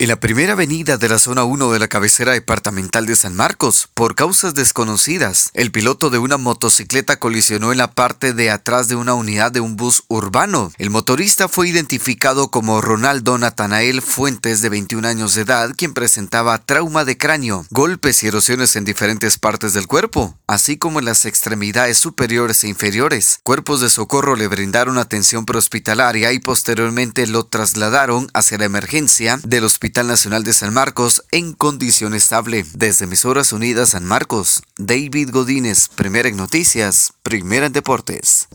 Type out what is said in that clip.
En la primera avenida de la zona 1 de la cabecera departamental de San Marcos, por causas desconocidas, el piloto de una motocicleta colisionó en la parte de atrás de una unidad de un bus urbano. El motorista fue identificado como Ronaldo Natanael Fuentes, de 21 años de edad, quien presentaba trauma de cráneo, golpes y erosiones en diferentes partes del cuerpo, así como en las extremidades superiores e inferiores. Cuerpos de socorro le brindaron atención prehospitalaria y posteriormente lo trasladaron hacia la emergencia del hospital Hospital Nacional de San Marcos en condición estable. Desde Emisoras Unidas San Marcos, David Godínez, primera en noticias, primera en deportes.